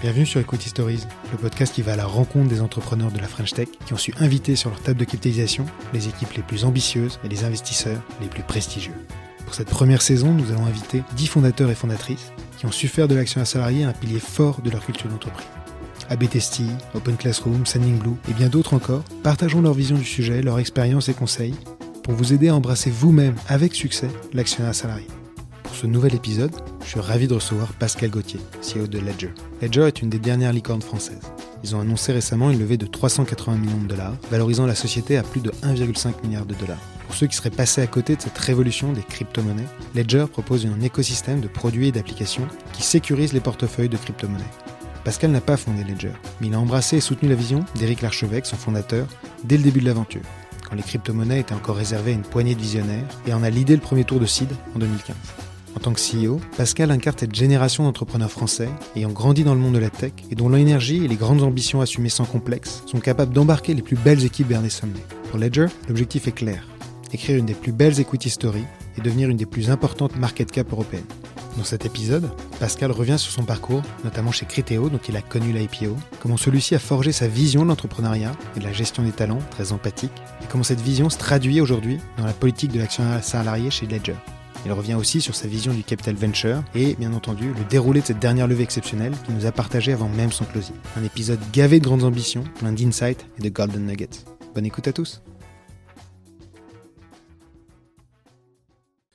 Bienvenue sur Equity Stories, le podcast qui va à la rencontre des entrepreneurs de la French Tech qui ont su inviter sur leur table de capitalisation les équipes les plus ambitieuses et les investisseurs les plus prestigieux. Pour cette première saison, nous allons inviter 10 fondateurs et fondatrices qui ont su faire de l'action à salarié un pilier fort de leur culture d'entreprise. ABTST, Open Classroom, Sending Blue et bien d'autres encore partageons leur vision du sujet, leur expérience et conseils pour vous aider à embrasser vous-même avec succès l'actionnat salarié. Pour ce nouvel épisode, je suis ravi de recevoir Pascal Gauthier, CEO de Ledger. Ledger est une des dernières licornes françaises. Ils ont annoncé récemment une levée de 380 millions de dollars, valorisant la société à plus de 1,5 milliard de dollars. Pour ceux qui seraient passés à côté de cette révolution des crypto-monnaies, Ledger propose un écosystème de produits et d'applications qui sécurise les portefeuilles de crypto-monnaies. Pascal n'a pas fondé Ledger, mais il a embrassé et soutenu la vision d'Éric Larchevêque, son fondateur, dès le début de l'aventure, quand les crypto-monnaies étaient encore réservées à une poignée de visionnaires, et en a l'idée le premier tour de seed en 2015. En tant que CEO, Pascal incarne cette génération d'entrepreneurs français ayant grandi dans le monde de la tech et dont l'énergie et les grandes ambitions assumées sans complexe sont capables d'embarquer les plus belles équipes vers les sommets. Pour Ledger, l'objectif est clair écrire une des plus belles equity stories et devenir une des plus importantes market cap européennes. Dans cet épisode, Pascal revient sur son parcours, notamment chez Criteo, dont il a connu l'IPO, comment celui-ci a forgé sa vision de l'entrepreneuriat et de la gestion des talents, très empathique, et comment cette vision se traduit aujourd'hui dans la politique de l'actionnaire salarié chez Ledger. Il revient aussi sur sa vision du capital venture et, bien entendu, le déroulé de cette dernière levée exceptionnelle qu'il nous a partagé avant même son closing. Un épisode gavé de grandes ambitions, plein d'insights et de golden nuggets. Bonne écoute à tous.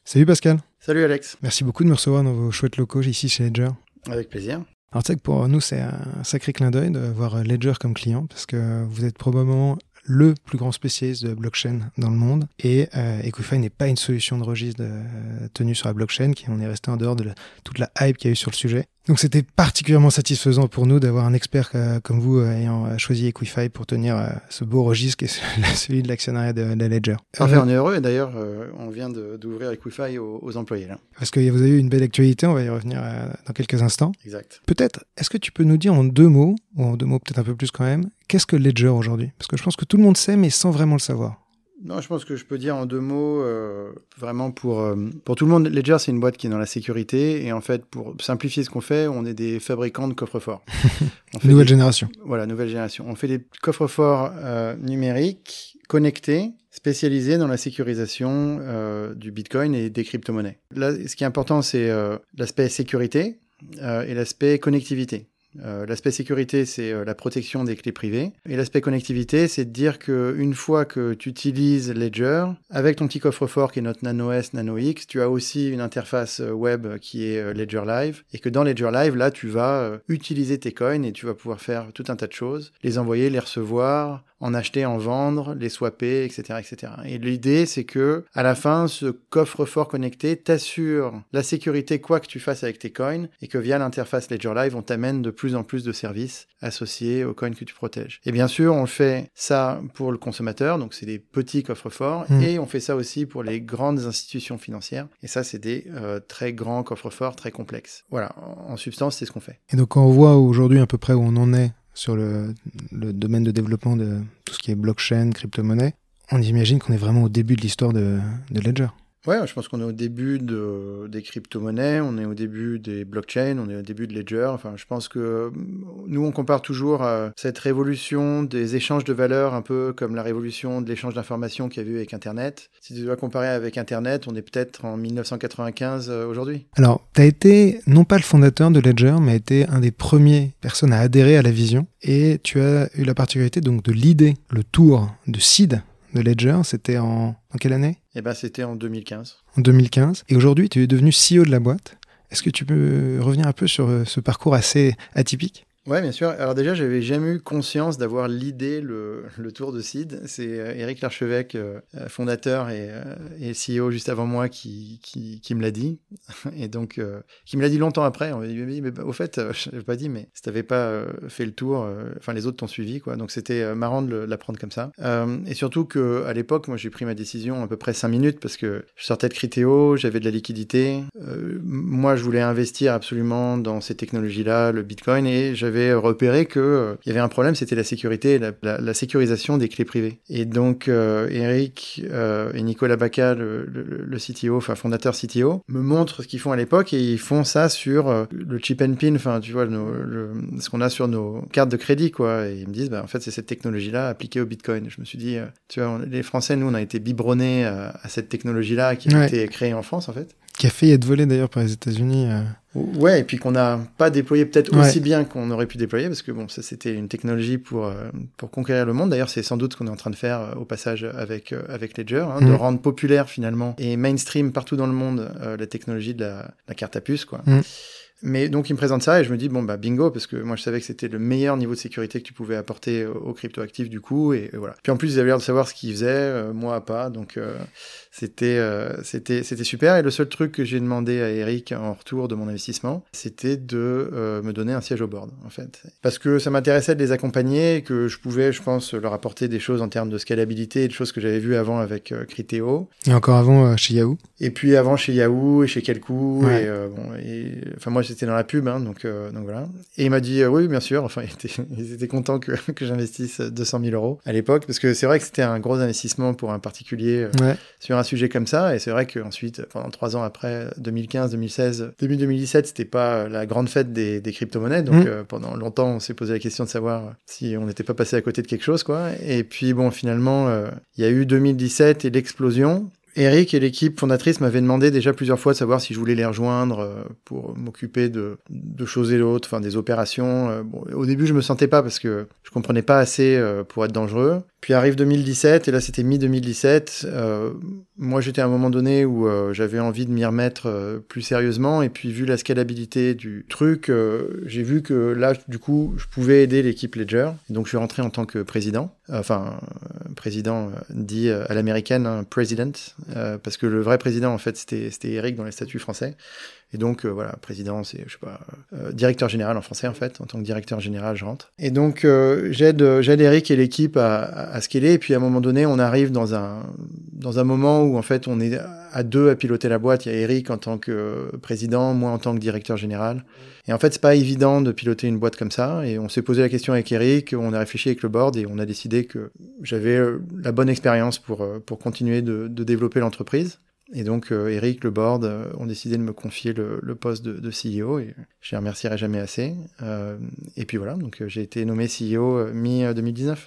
Salut Pascal. Salut Alex. Merci beaucoup de me recevoir dans vos chouettes locaux ici chez Ledger. Avec plaisir. Alors tu sais que pour nous c'est un sacré clin d'œil de voir Ledger comme client parce que vous êtes probablement le plus grand spécialiste de blockchain dans le monde. Et euh, Equify n'est pas une solution de registre euh, tenue sur la blockchain, qui on est resté en dehors de toute la hype qu'il y a eu sur le sujet. Donc c'était particulièrement satisfaisant pour nous d'avoir un expert euh, comme vous euh, ayant euh, choisi Equify pour tenir euh, ce beau registre qui est celui de l'actionnariat de, de, Ledger. Parfait, on est heureux et d'ailleurs on vient d'ouvrir Equify aux, aux, employés. Là. Parce que vous avez eu une belle actualité, on va y revenir dans quelques instants. Exact. Peut-être, est-ce que tu peux nous dire en deux mots, ou en deux mots peut-être un peu plus quand même, qu'est-ce que Ledger aujourd'hui? Parce que je pense que tout le monde sait mais sans vraiment le savoir. Non, je pense que je peux dire en deux mots, euh, vraiment pour, euh, pour tout le monde, Ledger, c'est une boîte qui est dans la sécurité. Et en fait, pour simplifier ce qu'on fait, on est des fabricants de coffres-forts. nouvelle des, génération. Voilà, nouvelle génération. On fait des coffres-forts euh, numériques, connectés, spécialisés dans la sécurisation du Bitcoin et des crypto-monnaies. Là, ce qui est important, c'est l'aspect sécurité et l'aspect connectivité. Euh, l'aspect sécurité, c'est euh, la protection des clés privées. Et l'aspect connectivité, c'est de dire qu'une fois que tu utilises Ledger, avec ton petit coffre-fort qui est notre Nano S, Nano X, tu as aussi une interface euh, web qui est Ledger Live. Et que dans Ledger Live, là, tu vas utiliser tes coins et tu vas pouvoir faire tout un tas de choses. Les envoyer, les recevoir, en acheter, en vendre, les swapper, etc., etc. Et l'idée, c'est que à la fin, ce coffre-fort connecté t'assure la sécurité quoi que tu fasses avec tes coins et que via l'interface Ledger Live, on t'amène de plus en plus de services associés aux coins que tu protèges. Et bien sûr, on fait ça pour le consommateur, donc c'est des petits coffres-forts, mmh. et on fait ça aussi pour les grandes institutions financières. Et ça, c'est des euh, très grands coffres-forts, très complexes. Voilà, en, en substance, c'est ce qu'on fait. Et donc, quand on voit aujourd'hui à peu près où on en est sur le, domaine de développement de tout ce qui est blockchain, crypto-monnaie, on imagine qu'on est vraiment au début de l'histoire de, de Ledger. Ouais, je pense qu'on est au début de, des crypto-monnaies, on est au début des blockchains, on est au début de Ledger. Enfin, je pense que nous, on compare toujours à cette révolution des échanges de valeurs, un peu comme la révolution de l'échange d'informations qu'il y a eu avec Internet. Si tu dois comparer avec Internet, on est peut-être en 1995 euh, aujourd'hui. Alors, tu as été non pas le fondateur de Ledger, mais été un des premiers personnes à adhérer à la vision. Et tu as eu la particularité donc de l'idée, le tour de seed de Ledger. C'était en quelle année? Eh ben, c'était en 2015. En 2015. Et aujourd'hui, tu es devenu CEO de la boîte. Est-ce que tu peux revenir un peu sur euh, ce parcours assez atypique? Ouais, bien sûr. Alors déjà, j'avais jamais eu conscience d'avoir l'idée, le, tour de Cid. C'est euh, Éric Larchevêque, euh, fondateur et, euh, et, CEO juste avant moi, qui, qui, me l'a dit. Et donc, euh, qui me l'a dit longtemps après. On m'a dit, mais, au fait, je l'avais pas dit, mais si t'avais pas fait le tour, enfin les autres t'ont suivi, quoi. Donc c'était marrant de l'apprendre comme ça. et surtout que à l'époque, moi, j'ai pris ma décision à peu près cinq minutes parce que je sortais de Criteo, j'avais de la liquidité. moi, je voulais investir absolument dans ces technologies-là, le Bitcoin, et j'avais j'avais repéré que il y avait un problème, c'était la sécurité, la, sécurisation des clés privées. Et donc Eric et Nicolas Baca, le, le, CTO, enfin fondateur CTO, me montrent ce qu'ils font à l'époque et ils font ça sur le chip and pin, enfin tu vois ce qu'on a sur nos cartes de crédit quoi. Et ils me disent bah en fait c'est cette technologie-là appliquée au Bitcoin. Je me suis dit tu vois les Français nous on a été biberonnés à, cette technologie-là qui a été créée en France en fait qui a failli être volé d'ailleurs par les États-Unis. Euh. Ouais, et puis qu'on n'a pas déployé peut-être aussi bien qu'on aurait pu déployer, parce que bon, ça c'était une technologie pour, euh, pour conquérir le monde. D'ailleurs, c'est sans doute ce qu'on est en train de faire euh, au passage avec, avec Ledger, hein, de mm. rendre populaire finalement et mainstream partout dans le monde la technologie de la, la, carte à puce, quoi. Mm. Mais donc il me présente ça et je me dis bon bah bingo parce que moi je savais que c'était le meilleur niveau de sécurité que tu pouvais apporter aux cryptoactifs du coup et, voilà. Puis en plus ils avaient l'air de savoir ce qu'ils faisaient, euh, moi pas donc euh, c'était euh, c'était c'était super. Et le seul truc que j'ai demandé à Eric en retour de mon investissement c'était de me donner un siège au board en fait. Parce que ça m'intéressait de les accompagner et que je pouvais je pense leur apporter des choses en termes de scalabilité et de choses que j'avais vues avant avec Criteo. Et encore avant chez Yahoo. Et puis avant chez Yahoo et chez Kelku et bon et enfin moi c'était dans la pub, hein, donc, euh, donc voilà. Et il m'a dit euh, oui, bien sûr. Enfin, il était, ils étaient contents que, que j'investisse 200 000 euros à l'époque, parce que c'est vrai que c'était un gros investissement pour un particulier euh, sur un sujet comme ça. Et c'est vrai qu'ensuite, pendant trois ans après, 2015, 2016, début 2017, c'était pas la grande fête des, des crypto-monnaies. Donc mmh. pendant longtemps, on s'est posé la question de savoir si on n'était pas passé à côté de quelque chose, quoi. Et puis bon, finalement, il y a eu 2017 et l'explosion. Eric et l'équipe fondatrice m'avaient demandé déjà plusieurs fois de savoir si je voulais les rejoindre euh, pour m'occuper de, choses et d'autres, enfin des opérations. Euh, au début, je me sentais pas parce que je comprenais pas assez euh, pour être dangereux. Puis arrive 2017, et là c'était mi-2017. Euh, moi j'étais à un moment donné où j'avais envie de m'y remettre plus sérieusement, et puis vu la scalabilité du truc, j'ai vu que là du coup je pouvais aider l'équipe Ledger. Et donc je suis rentré en tant que président, enfin président dit à l'américaine, hein, president, parce que le vrai président en fait c'était Eric dans les statuts français. Et donc, euh, voilà, président, c'est, je sais pas, euh, directeur général en français, en fait. En tant que directeur général, je rentre. Et donc, euh, j'aide, j'aide Eric et l'équipe à, à, scaler. Et puis, à un moment donné, on arrive dans un, dans un moment où, en fait, on est à deux à piloter la boîte. Il y a Eric en tant que président, moi en tant que directeur général. Et en fait, c'est pas évident de piloter une boîte comme ça. Et on s'est posé la question avec Eric, on a réfléchi avec le board et on a décidé que j'avais la bonne expérience pour, pour continuer de, de développer l'entreprise. Et donc, euh, Eric, le board, euh, ont décidé de me confier le, le poste de, de, CEO et je les remercierai jamais assez. Euh, et puis voilà, donc j'ai été nommé CEO mi-2019.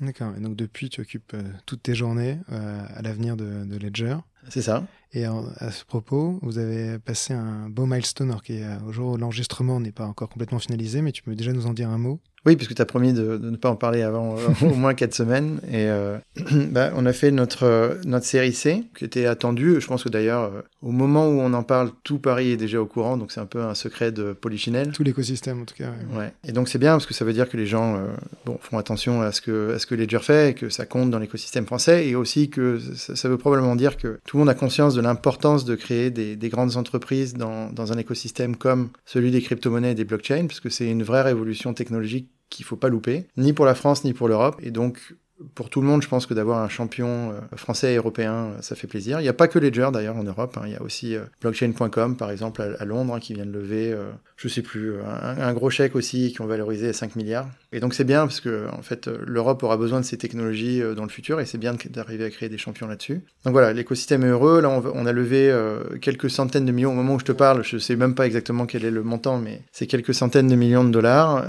D'accord, et donc depuis, tu occupes toutes tes journées à l'avenir de, de, Ledger. C'est ça. Et à ce propos, vous avez passé un beau milestone, alors qu'au jour où l'enregistrement n'est pas encore complètement finalisé, mais tu peux déjà nous en dire un mot? Oui, puisque tu as promis de, de, ne pas en parler avant euh, au moins quatre semaines. Et euh, bah, on a fait notre, notre série C, qui était attendue. Je pense que d'ailleurs, euh, au moment où on en parle, tout Paris est déjà au courant. Donc c'est un peu un secret de Polichinelle. Tout l'écosystème, en tout cas. Ouais. Et donc c'est bien, parce que ça veut dire que les gens euh, bon, font attention à ce, que, à ce que Ledger fait, et que ça compte dans l'écosystème français. Et aussi que ça, ça, veut probablement dire que tout le monde a conscience de l'importance de créer des, des, grandes entreprises dans, dans un écosystème comme celui des crypto-monnaies et des blockchains, parce que c'est une vraie révolution technologique qu'il faut pas louper, ni pour la France ni pour l'Europe. Et donc, pour tout le monde, je pense que d'avoir un champion euh, français et européen, euh, ça fait plaisir. Il n'y a pas que Ledger d'ailleurs en Europe. Hein. Il y a aussi euh, blockchain.com par exemple à, Londres hein, qui vient de lever, je sais plus, un, gros chèque aussi qui ont valorisé à 5 milliards. Et donc c'est bien parce que en fait l'Europe aura besoin de ces technologies dans le futur et c'est bien d'arriver à créer des champions là-dessus. Donc voilà, l'écosystème est heureux. Là on, a levé quelques centaines de millions au moment où je te parle. Je sais même pas exactement quel est le montant, mais c'est quelques centaines de millions de dollars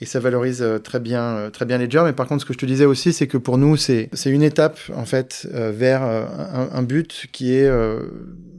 et ça valorise très bien, très bien Ledger. Mais par contre, ce que je te disais aussi, c'est que pour nous, c'est une étape en fait euh, vers euh, un, but qui est euh,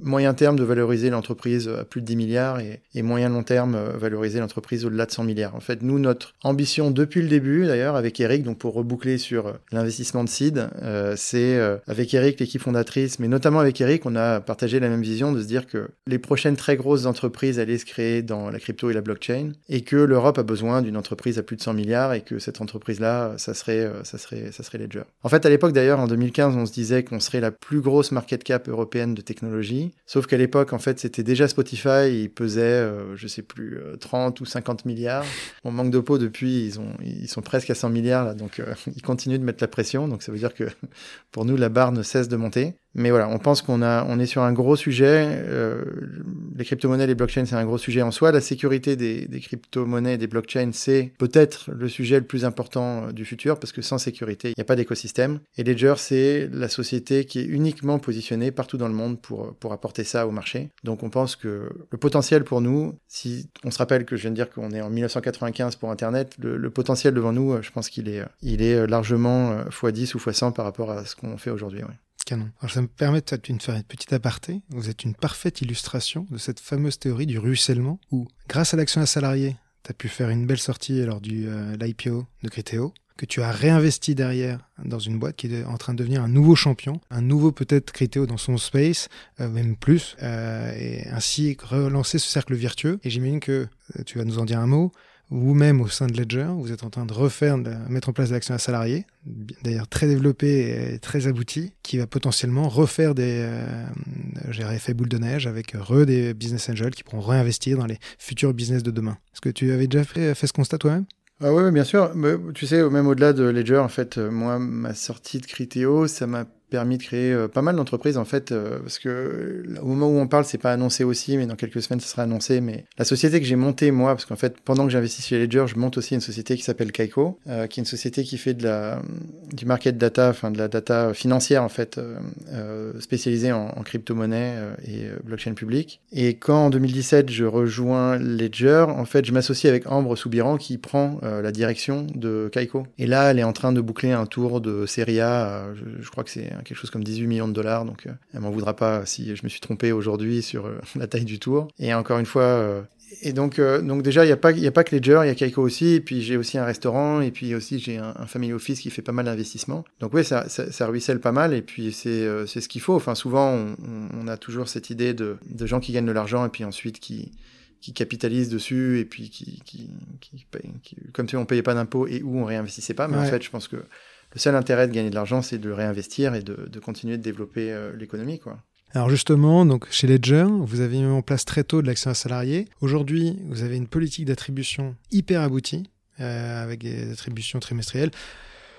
moyen terme de valoriser l'entreprise à plus de 10 milliards et, et moyen long terme euh, valoriser l'entreprise au-delà de 100 milliards. En fait, nous, notre ambition depuis le début, d'ailleurs, avec Eric, donc pour reboucler sur euh, l'investissement de seed, euh, c'est avec Eric, l'équipe fondatrice, mais notamment avec Eric, on a partagé la même vision de se dire que les prochaines très grosses entreprises allaient se créer dans la crypto et la blockchain et que l'Europe a besoin d'une entreprise à plus de 100 milliards et que cette entreprise-là, ça serait, ça serait, ça serait Ledger. En fait, à l'époque, d'ailleurs, en 2015, on se disait qu'on serait la plus grosse market cap européenne de technologie Sauf qu'à l'époque, en fait, c'était déjà Spotify, il pesait, euh, je sais plus, 30 euh, ou 50 milliards. On manque de peau depuis, ils, ont, ils sont presque à 100 milliards, là, donc euh, ils continuent de mettre la pression. Donc ça veut dire que pour nous, la barre ne cesse de monter. Mais voilà, on pense qu'on a, on est sur un gros sujet. Euh, les crypto-monnaies, les blockchains, c'est un gros sujet en soi. La sécurité des, des crypto-monnaies et des blockchains, c'est peut-être le sujet le plus important euh, du futur parce que sans sécurité, il n'y a pas d'écosystème. Et Ledger, c'est la société qui est uniquement positionnée partout dans le monde pour, pour apporter ça au marché. Donc on pense que le potentiel pour nous, si on se rappelle que je viens de dire qu'on est en 1995 pour Internet, le, le potentiel devant nous, euh, je pense qu'il est, il est largement x10 ou x100 par rapport à ce qu'on fait aujourd'hui. Ouais. Alors ça me permet de faire une petite aparté. Vous êtes une parfaite illustration de cette fameuse théorie du ruissellement où, grâce à l'action à salarié, tu as pu faire une belle sortie lors du euh, l'IPO de Criteo, que tu as réinvesti derrière dans une boîte qui est en train de devenir un nouveau champion, un nouveau peut-être Criteo dans son space, euh, même plus, euh, et ainsi relancer ce cercle vertueux. Et j'imagine que tu vas nous en dire un mot vous-même au sein de Ledger, vous êtes en train de refaire, de mettre en place l'action à salariés, d'ailleurs très développé et très abouti, qui va potentiellement refaire des euh, effet boule de neige avec re des business angels qui pourront réinvestir dans les futurs business de demain. Est-ce que tu avais déjà fait, fait ce constat toi-même? Ah oui, bien sûr. Mais, tu sais, même au-delà de Ledger, en fait, euh, moi, ma sortie de Criteo, ça m'a permis de créer euh, pas mal d'entreprises en fait euh, parce que euh, au moment où on parle c'est pas annoncé aussi mais dans quelques semaines ce sera annoncé. Mais la société que j'ai montée moi parce qu'en fait pendant que j'investis chez Ledger je monte aussi une société qui s'appelle Kaiko qui est une société qui fait de la du market data enfin de la data financière en fait spécialisée en, crypto-monnaie et blockchain public. Et quand en 2017 je rejoins Ledger en fait je m'associe avec Ambre Soubiran qui prend la direction de Kaiko. Et là elle est en train de boucler un tour de série A je crois que c'est quelque chose comme 18 millions de dollars. Donc, euh, elle m'en voudra pas si je me suis trompé aujourd'hui sur euh, la taille du tour. Et encore une fois, euh, et donc, donc déjà, il n'y a, pas, y a pas que Ledger, il y a Kaiko aussi. Et puis, j'ai aussi un restaurant. Et puis aussi, j'ai un, family office qui fait pas mal d'investissements. Donc, oui, ça, ça, ruisselle pas mal. Et puis, c'est c'est ce qu'il faut. Enfin, souvent, on, on, a toujours cette idée de, de gens qui gagnent de l'argent et puis ensuite qui, qui capitalisent dessus et puis qui, qui, qui, qui comme tu on payait pas d'impôts et où on réinvestissait pas. Mais en fait, je pense que le seul intérêt de gagner de l'argent, c'est de le réinvestir et de, continuer de développer euh, l'économie, quoi. Alors justement, donc chez Ledger, vous avez mis en place très tôt de l'action à salarié. Aujourd'hui, vous avez une politique d'attribution hyper aboutie, euh, avec des attributions trimestrielles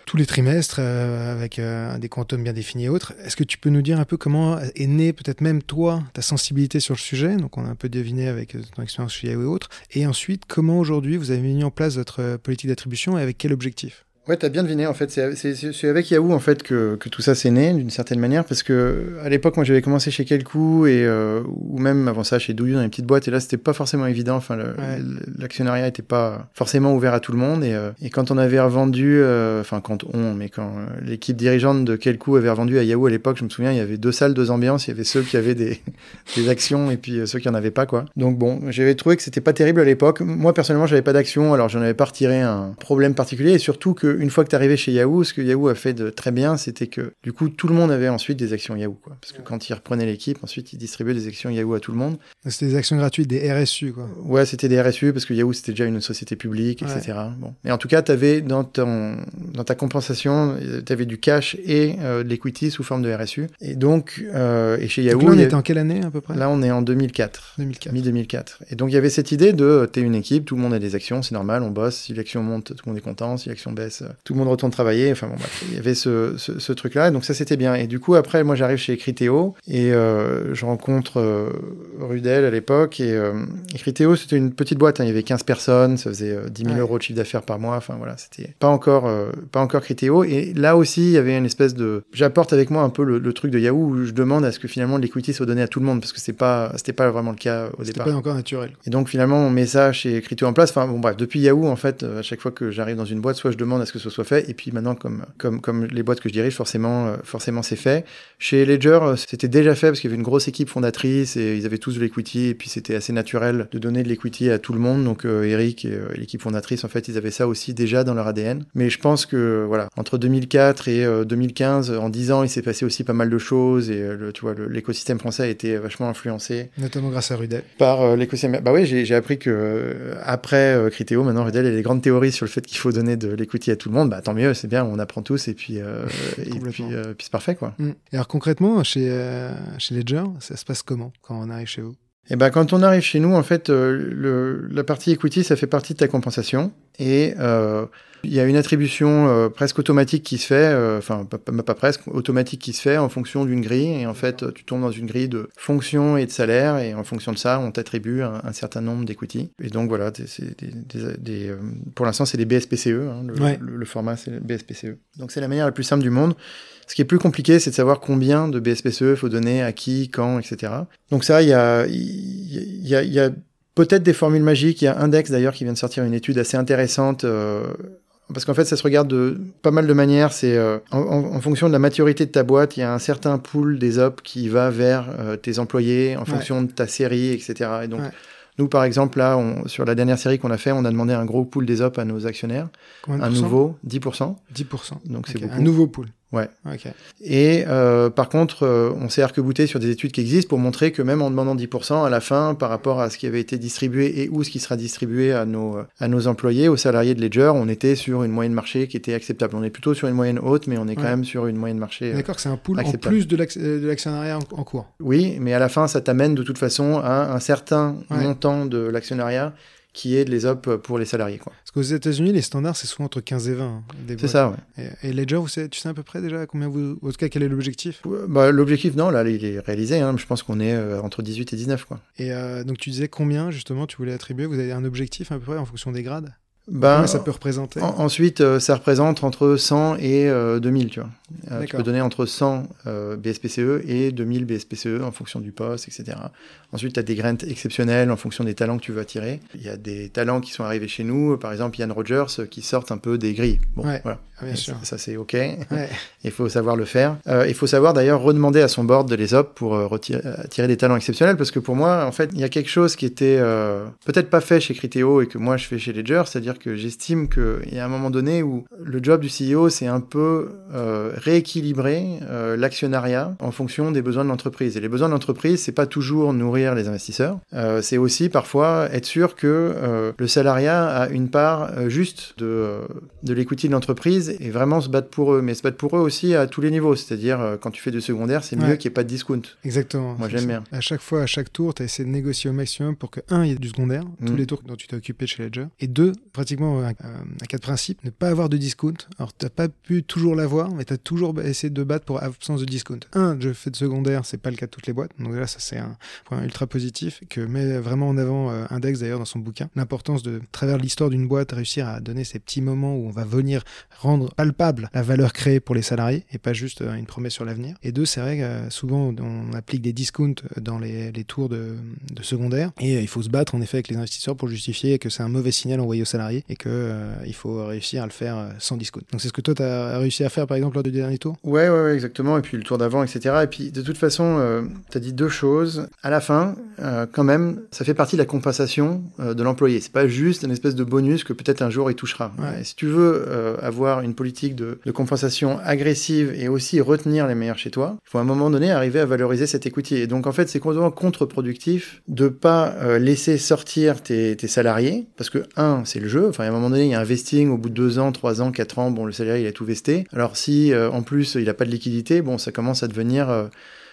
tous les trimestres euh, avec des quantums bien définis et autres. Est-ce que tu peux nous dire un peu comment est née peut-être même toi ta sensibilité sur le sujet? Donc on a un peu deviné avec ton expérience chez Yahoo et autres. Et ensuite, comment aujourd'hui vous avez mis en place votre politique d'attribution et avec quel objectif? Ouais, t'as bien deviné en fait. C'est avec Yahoo en fait que, que tout ça s'est né d'une certaine manière parce que à l'époque moi j'avais commencé chez Kelku et euh, ou même avant ça chez Douillou dans les petites boîtes et là c'était pas forcément évident. Enfin l'actionnariat était pas forcément ouvert à tout le monde et, euh, et quand on avait revendu, euh, enfin quand on, mais quand l'équipe dirigeante de Kelku avait revendu à Yahoo à l'époque, je me souviens il y avait deux salles, deux ambiances. Il y avait ceux qui avaient des, des actions et puis ceux qui en avaient pas quoi. Donc bon, j'avais trouvé que c'était pas terrible à l'époque. Moi personnellement j'avais pas d'action alors j'en avais pas retiré un problème particulier et surtout que une fois que tu arrivé chez Yahoo, ce que Yahoo a fait de très bien, c'était que du coup tout le monde avait ensuite des actions Yahoo, quoi. Parce que quand ils reprenaient l'équipe, ensuite ils distribuaient des actions Yahoo à tout le monde. C'était des actions gratuites, des RSU, quoi. Ouais, c'était des RSU parce que Yahoo c'était déjà une société publique, etc. Bon. Mais en tout cas, tu avais dans ton dans ta compensation, tu avais du cash et euh, de l'equity sous forme de RSU. Et donc, euh, et chez Yahoo, donc là, on était en quelle année à peu près? Là, on est en 2004. 2004. Mi-2004. Et donc il y avait cette idée de t'es une équipe, tout le monde a des actions, c'est normal, on bosse. Si l'action monte, tout le monde est content. Si l'action baisse, tout le monde retourne travailler. Enfin bon, il y avait ce, ce, truc-là, donc ça c'était bien. Et du coup, après, moi j'arrive chez Criteo et euh, je rencontre euh, Rudel à l'époque. Et, euh, Criteo, c'était une petite boîte, hein. il y avait 15 personnes, ça faisait 10 000 euros de chiffre d'affaires par mois. Enfin voilà, c'était pas encore, pas encore Criteo. Et là aussi, il y avait une espèce de. J'apporte avec moi un peu le, truc de Yahoo où je demande à ce que finalement l'equity soit donné à tout le monde parce que c'est pas, c'était pas vraiment le cas au départ. C'était pas encore naturel. Et donc finalement, on met ça chez Criteo en place. Enfin bon, bref, depuis Yahoo, en fait, à chaque fois que j'arrive dans une boîte, soit je demande à ce que ce soit fait, et puis maintenant, comme, comme, comme les boîtes que je dirige, forcément, euh, forcément c'est fait. Chez Ledger, euh, c'était déjà fait parce qu'il y avait une grosse équipe fondatrice et ils avaient tous de l'equity et puis c'était assez naturel de donner de l'equity à tout le monde. Donc euh, Eric et l'équipe fondatrice, en fait, ils avaient ça aussi déjà dans leur ADN. Mais je pense que voilà, entre 2004 et 2015, en 10 ans, il s'est passé aussi pas mal de choses et le, tu vois, l'écosystème français a été vachement influencé. Notamment grâce à Rudel. Par l'écosystème. Bah oui, j'ai appris que après Criteo, maintenant Rudel a des grandes théories sur le fait qu'il faut donner de l'equity à tout le monde. Bah tant mieux, c'est bien, on apprend tous et puis euh, et puis, euh, puis c'est parfait quoi. Mm. Et alors concrètement chez euh, chez Ledger, ça se passe comment quand on arrive chez vous? Et ben quand on arrive chez nous, en fait, le, la partie equity, ça fait partie de ta compensation. Et il y a une attribution euh, presque automatique qui se fait, euh, enfin pas, pas, presque, automatique qui se fait en fonction d'une grille. Et en fait, tu tombes dans une grille de fonctions et de salaire, et en fonction de ça, on t'attribue un, certain nombre d'equity. Et donc voilà, des, des, euh, pour l'instant, c'est des BSPCE. Hein, le, le, format, c'est BSPCE. Donc c'est la manière la plus simple du monde. Ce qui est plus compliqué, c'est de savoir combien de BSPCE il faut donner à qui, quand, etc. Donc ça, il y a, il y a, y a peut-être des formules magiques. Il y a Index d'ailleurs qui vient de sortir une étude assez intéressante euh, parce qu'en fait, ça se regarde de pas mal de manières. C'est euh, en, fonction de la maturité de ta boîte, il y a un certain pool des op qui va vers euh, tes employés en fonction de ta série, etc. Et donc, nous, par exemple, là, on, sur la dernière série qu'on a fait, on a demandé un gros pool des op à nos actionnaires. un nouveau, 10%. 10%. Donc c'est beaucoup. Un nouveau pool. Ouais. Et euh, par contre, euh, on s'est arc-bouté sur des études qui existent pour montrer que même en demandant 10% à la fin, par rapport à ce qui avait été distribué et où ce qui sera distribué à nos, à nos employés, aux salariés de Ledger, on était sur une moyenne marché qui était acceptable. On est plutôt sur une moyenne haute, mais on est quand même sur une moyenne marché. D'accord, c'est un pool en plus de l'actionnariat en, cours. Oui, mais à la fin, ça t'amène de toute façon à un certain montant de l'actionnariat qui est les op pour les salariés. Quoi. Parce qu'aux États-Unis, les standards, c'est souvent entre 15 et 20. Hein, c'est ça, ouais. Et, Ledger, vous savez, tu sais à peu près déjà combien vous. En tout cas, quel est l'objectif? Bah, L'objectif, non, là, il est réalisé. Hein. Je pense qu'on est euh, entre 18 et 19. Quoi. Et euh, donc, tu disais combien, justement, tu voulais attribuer? Vous avez un objectif à peu près en fonction des grades? Ben, ça peut représenter Ensuite, euh, ça représente entre 100 et 2000, tu vois. Euh, tu peux donner entre 100 euh, BSPCE et 2000 BSPCE en fonction du poste, etc. Ensuite, tu as des graines exceptionnelles en fonction des talents que tu veux attirer. Il y a des talents qui sont arrivés chez nous, par exemple Ian Rogers, qui sortent un peu des grilles. Bon, voilà. Ah, bien sûr. Ça, c'est OK. il faut savoir le faire. il faut savoir d'ailleurs redemander à son board de les op pour retirer, attirer des talents exceptionnels, parce que pour moi, en fait, il y a quelque chose qui était peut-être pas fait chez Criteo et que moi je fais chez Ledger, c'est-à-dire que j'estime qu'il y a un moment donné où le job du CEO, c'est un peu euh, rééquilibrer euh, l'actionnariat en fonction des besoins de l'entreprise. Et les besoins de l'entreprise, c'est pas toujours nourrir les investisseurs, euh, c'est aussi parfois être sûr que le salariat a une part juste de, de l'équité de l'entreprise et vraiment se battre pour eux, mais se battre pour eux aussi à tous les niveaux. C'est-à-dire, quand tu fais du secondaire, c'est mieux qu'il n'y ait pas de discount. Exactement. Moi, j'aime bien. À chaque fois, à chaque tour, tu as essayé de négocier au maximum pour que, un, il y ait du secondaire, tous mm. les tours dont tu t'es occupé chez Ledger, et deux, pratiquement un, cas de principe, ne pas avoir de discount. Alors, tu n'as pas pu toujours l'avoir, mais tu as toujours essayé de battre pour absence de discount. Un, je fais de secondaire, c'est pas le cas de toutes les boîtes. Donc là, ça, c'est un point ultra positif que met vraiment en avant euh, Index d'ailleurs dans son bouquin. L'importance de, travers l'histoire d'une boîte, réussir à donner ces petits moments où on va venir rendre palpable la valeur créée pour les salariés et pas juste euh, une promesse sur l'avenir. Et deux, c'est vrai que euh, souvent, on applique des discounts dans les, tours de, de secondaire et il faut se battre en effet avec les investisseurs pour justifier que c'est un mauvais signal envoyé aux salariés et que euh, il faut réussir à le faire euh, sans discount. Donc c'est ce que toi, tu as réussi à faire par exemple lors du dernier tour? Ouais, ouais, ouais, exactement. Et puis le tour d'avant, etc. Et puis de toute façon, euh, tu as dit deux choses. À la fin, quand même, ça fait partie de la compensation de l'employé. C'est pas juste une espèce de bonus que peut-être un jour il touchera. Et si tu veux avoir une politique de, de, compensation agressive et aussi retenir les meilleurs chez toi, il faut à un moment donné arriver à valoriser cette equity. Et donc en fait, c'est complètement contre-productif de pas laisser sortir tes, tes salariés parce que un, c'est le jeu. Enfin, à un moment donné, il y a un vesting au bout de deux ans, trois ans, quatre ans. Bon, le salarié, il a tout vesté. Alors, si euh, en plus, il n'a pas de liquidité, bon, ça commence à devenir. Euh,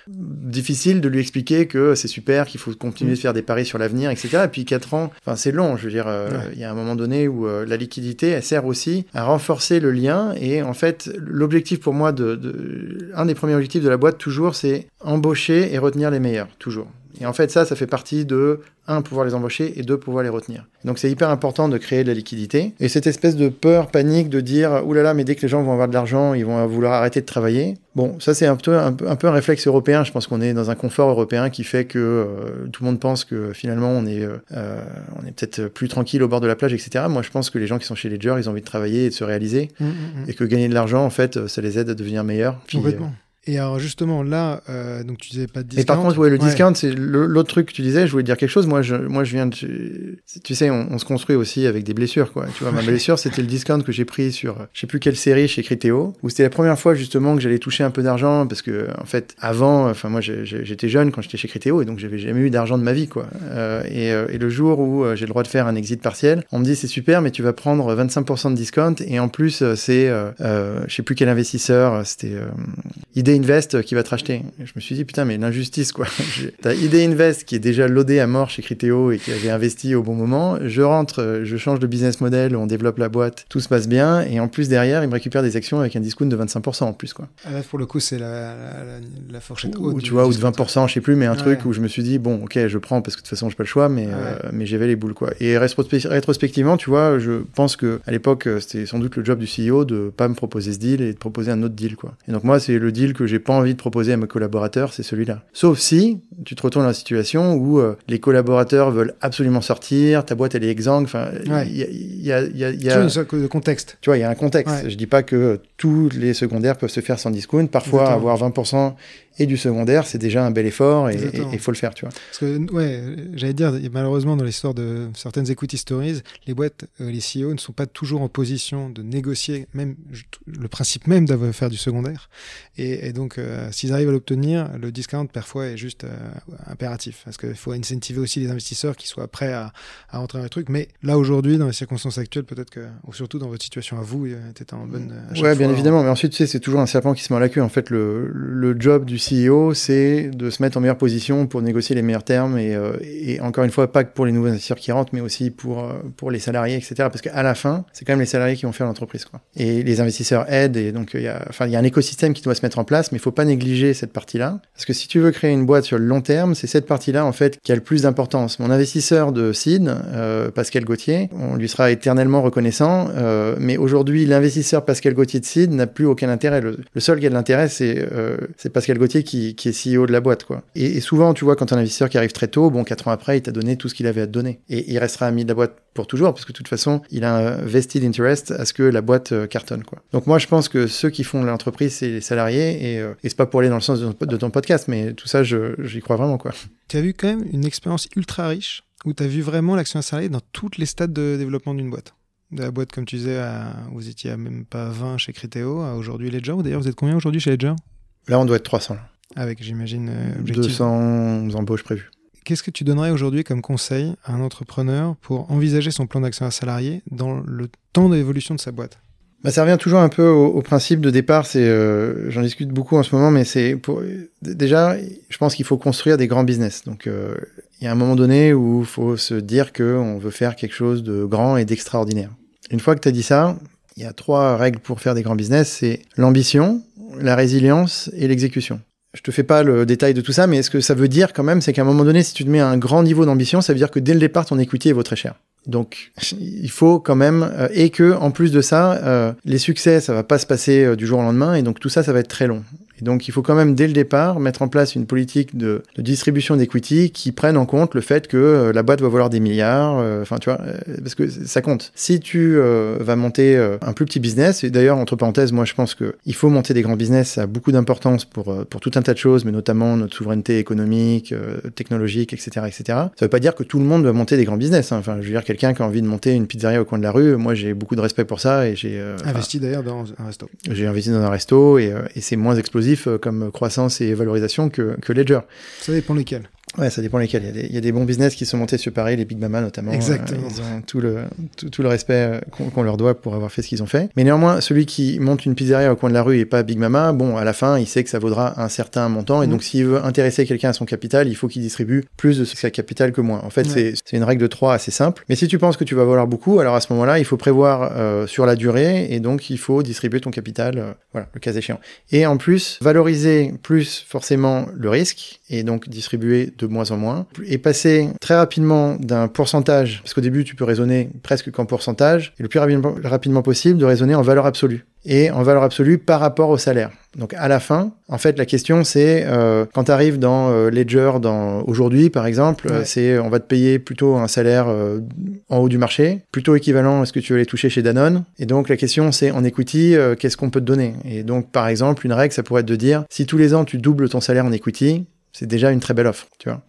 difficile de lui expliquer que c'est super, qu'il faut continuer de faire des paris sur l'avenir, etc. Et puis quatre ans, enfin c'est long, je veux dire, euh, il y a un moment donné où la liquidité, elle sert aussi à renforcer le lien. Et en fait, l'objectif pour moi, de, de, un des premiers objectifs de la boîte toujours, c'est embaucher et retenir les meilleurs, toujours. Et en fait, ça, ça fait partie de, un, pouvoir les embaucher et deux, pouvoir les retenir. Donc c'est hyper important de créer de la liquidité. Et cette espèce de peur, panique de dire, oulala, là là, mais dès que les gens vont avoir de l'argent, ils vont vouloir arrêter de travailler. Bon, ça c'est un peu, un, peu, un réflexe européen. Je pense qu'on est dans un confort européen qui fait que euh, tout le monde pense que finalement on est, euh, on est peut-être plus tranquille au bord de la plage, etc. Moi, je pense que les gens qui sont chez Ledger, ils ont envie de travailler et de se réaliser. Mmh, mmh, mmh. Et que gagner de l'argent, en fait, ça les aide à devenir meilleurs. Complètement. Et alors justement là, euh, donc tu disais pas de discount. Et par contre, ouais, le discount, c'est l'autre truc que tu disais. Je voulais dire quelque chose. Moi, je, moi, je viens de, tu sais, on, se construit aussi avec des blessures, quoi. Tu vois, ma blessure, c'était le discount que j'ai pris sur, je sais plus quelle série chez Criteo, où c'était la première fois justement que j'allais toucher un peu d'argent, parce que en fait, avant, enfin moi, j'étais jeune quand j'étais chez Criteo, et donc j'avais jamais eu d'argent de ma vie, quoi. Euh, et, euh, et, le jour où euh, j'ai le droit de faire un exit partiel, on me dit c'est super, mais tu vas prendre 25% de discount, et en plus, c'est, je sais plus quel investisseur, c'était ID Invest qui va te racheter. Et je me suis dit, putain, mais l'injustice, quoi. T'as ID Invest qui est déjà loadé à mort chez Criteo et qui avait investi au bon moment. Je rentre, je change de business model, on développe la boîte, tout se passe bien. Et en plus, derrière, il me récupère des actions avec un discount de 25% en plus, quoi. Ah, là, pour le coup, c'est la, la, la, fourchette haute. Ou, tu vois, ou de 20%, je sais plus, mais un truc où je me suis dit, bon, ok, je prends parce que de toute façon, j'ai pas le choix, mais, euh, mais j'avais les boules, quoi. Et rétrospectivement, tu vois, je pense que à l'époque, c'était sans doute le job du CEO de pas me proposer ce deal et de proposer un autre deal, quoi. Et donc, moi, c'est le deal que j'ai pas envie de proposer à mes collaborateurs, c'est celui-là. Sauf si tu te retournes dans la situation où euh, les collaborateurs veulent absolument sortir, ta boîte, elle est exsangue, enfin, il y a, y a, y a, y a... de contexte. Tu vois, il y a un contexte. Je dis pas que tous les secondaires peuvent se faire sans discount. Parfois, avoir 20% et du secondaire, c'est déjà un bel effort et il faut le faire, tu vois. Parce que, ouais, j'allais dire, malheureusement, dans l'histoire de certaines equity stories, les boîtes, euh, les CEO ne sont pas toujours en position de négocier même le principe même d'avoir faire du secondaire. Et, et donc, euh, s'ils arrivent à l'obtenir, le discount, parfois, est juste euh, impératif. Parce qu'il faut incentiver aussi les investisseurs qui soient prêts à, à rentrer dans les trucs. Mais là, aujourd'hui, dans les circonstances actuelles, peut-être que, ou surtout dans votre situation à vous, était en bonne. Ouais, bien évidemment. Mais ensuite, tu sais, c'est toujours un serpent qui se mord la queue. En fait, le, le job du CEO, c'est de se mettre en meilleure position pour négocier les meilleurs termes et, euh, et, encore une fois, pas que pour les nouveaux investisseurs qui rentrent, mais aussi pour, euh, pour les salariés, etc. Parce qu'à la fin, c'est quand même les salariés qui vont faire l'entreprise. Et les investisseurs aident et donc il y a, enfin, il y a un écosystème qui doit se mettre en place, mais il faut pas négliger cette partie-là. Parce que si tu veux créer une boîte sur le long terme, c'est cette partie-là, en fait, qui a le plus d'importance. Mon investisseur de seed, euh, Pascal Gauthier, on lui sera éternellement reconnaissant, euh, mais aujourd'hui, l'investisseur Pascal Gauthier de seed n'a plus aucun intérêt. Le, seul qui a de l'intérêt, c'est euh, Pascal Gauthier qui, qui, est CEO de la boîte. Quoi. Et, souvent, tu vois, quand un investisseur qui arrive très tôt, bon, quatre ans après, il t'a donné tout ce qu'il avait à te donner. Et il restera ami de la boîte pour toujours, parce que de toute façon, il a un vested interest à ce que la boîte euh, cartonne. Quoi. Donc moi, je pense que ceux qui font l'entreprise, c'est les salariés, euh, et c'est pas pour aller dans le sens de ton, de ton podcast, mais tout ça, j'y crois vraiment. Quoi. Tu as vu quand même une expérience ultra riche, où tu as vu vraiment l'action salariée dans toutes les stades de développement d'une boîte de la boîte, comme tu disais, à, vous étiez à même pas 20 chez Criteo, à aujourd'hui Ledger. D'ailleurs, vous êtes combien aujourd'hui chez Ledger? Là, on doit être 300. Avec, j'imagine, euh, 200 embauches prévues. Qu'est-ce que tu donnerais aujourd'hui comme conseil à un entrepreneur pour envisager son plan d'action à salarié dans le temps d'évolution de sa boîte? Bah, ça revient toujours un peu au, au principe de départ. C'est, euh, j'en discute beaucoup en ce moment, mais c'est pour déjà, je pense qu'il faut construire des grands business. Donc, euh, il y a un moment donné où il faut se dire que on veut faire quelque chose de grand et d'extraordinaire. Une fois que tu as dit ça, il y a trois règles pour faire des grands business. C'est l'ambition, la résilience et l'exécution. Je te fais pas le détail de tout ça, mais ce que ça veut dire quand même, c'est qu'à un moment donné, si tu te mets à un grand niveau d'ambition, ça veut dire que dès le départ, ton equity vaut très cher. Donc, il faut quand même, euh, et que en plus de ça, euh, les succès, ça va pas se passer euh, du jour au lendemain, et donc tout ça, ça va être très long. Et donc, il faut quand même, dès le départ, mettre en place une politique de, de distribution d'equity qui prenne en compte le fait que euh, la boîte va valoir des milliards. euh, Enfin, tu vois, euh, parce que ça compte. Si tu euh, vas monter un plus petit business, et d'ailleurs, entre parenthèses, moi, je pense que il faut monter des grands business, ça a beaucoup d'importance pour, pour tout un tas de choses, mais notamment notre souveraineté économique, technologique, etc., etc. Ça veut pas dire que tout le monde doit monter des grands business. Hein. Enfin, je veux dire, quelqu'un qui a envie de monter une pizzeria au coin de la rue, moi, j'ai beaucoup de respect pour ça et j'ai investi d'ailleurs dans un resto. J'ai investi dans un resto et, et c'est moins explosif euh, comme croissance et valorisation que, que Ledger. Ça dépend lesquels. Ouais, ça dépend lesquels. Il y, a des, il y a des bons business qui sont montés sur Paris, les Big Mama notamment. Exactement. Euh, ils ont tout le, tout, tout le respect euh, qu'on leur doit pour avoir fait ce qu'ils ont fait. Mais néanmoins, celui qui monte une pizzeria au coin de la rue et pas Big Mama, bon, à la fin, il sait que ça vaudra un certain montant. Et Mhm. donc, s'il veut intéresser quelqu'un à son capital, il faut qu'il distribue plus de sa capital que moins. En fait, Ouais. c'est c'est une règle de 3 assez simple. Mais si tu penses que tu vas valoir beaucoup, alors à ce moment-là, il faut prévoir euh, sur la durée et donc il faut distribuer ton capital, euh, voilà, le cas échéant. Et en plus, valoriser plus forcément le risque et donc distribuer de moins en moins et passer très rapidement d'un pourcentage, parce qu'au début tu peux raisonner presque qu'en pourcentage, et le plus rapidement, possible de raisonner en valeur absolue et en valeur absolue par rapport au salaire. Donc à la fin, en fait, la question c'est euh, quand tu arrives dans euh, Ledger, dans aujourd'hui par exemple, euh, c'est on va te payer plutôt un salaire en haut du marché, plutôt équivalent à ce que tu veux aller toucher chez Danone. Et donc la question c'est en equity, qu'est-ce qu'on peut te donner? Et donc par exemple, une règle, ça pourrait être de dire si tous les ans tu doubles ton salaire en equity, c'est déjà une très belle offre, tu vois.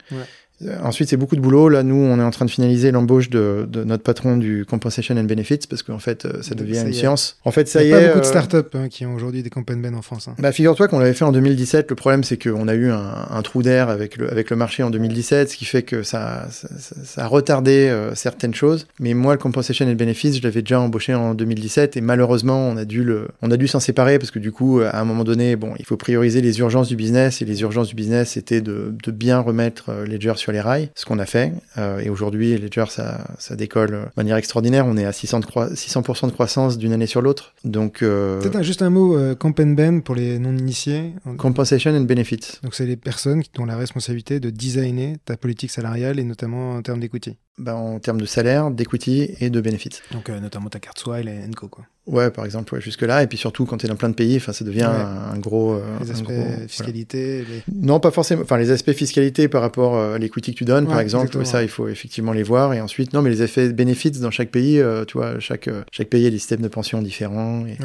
Ensuite, c'est beaucoup de boulot. Là, nous, on est en train de finaliser l'embauche de, de, notre patron du Compensation and Benefits parce qu'en fait, ça devient ça une y est. science. En fait, ça Il y, y a est. pas beaucoup de euh, startups hein, qui ont aujourd'hui des comp and ben en France. hein. Bah, figure-toi qu'on l'avait fait en 2017. Le problème, c'est qu'on a eu un, un trou d'air avec le, avec le marché en 2017, ce qui fait que ça, ça, ça- ça a retardé euh, certaines choses. Mais moi, le compensation le bénéfice, je l'avais déjà embauché en 2017 et malheureusement, on a dû le, on a dû s'en séparer parce que du coup, à un moment donné, bon, il faut prioriser les urgences du business et les urgences du business, c'était de, de bien remettre euh, Ledger sur les rails, ce qu'on a fait. Euh, et aujourd'hui, Ledger, ça, ça décolle de manière extraordinaire. On est à 600 de, croi- 600% de croissance d'une année sur l'autre. Donc, euh, Peut-être juste un mot euh, and ben pour les non-initiés. compensation and benefits. Donc, c'est les personnes qui ont la responsabilité de designer ta politique salariale et notamment en termes d'equity. Bah, en termes de salaire, d'equity et de benefits. Donc, euh, notamment ta carte Swile et Enco, quoi. Ouais, par exemple, ouais, jusque-là. Et puis surtout, quand tu es dans plein de pays, ça devient Ouais. un, un gros. euh, Les aspects gros- voilà. fiscalité, les... Non, pas forcément. Enfin, les aspects fiscalité par rapport euh, à l'equity que tu donnes, par exemple, exactement. ça, il faut effectivement les voir. Et ensuite, non, mais les effets benefits dans chaque pays, euh, tu vois, chaque, chaque pays a des systèmes de pension différents. Et...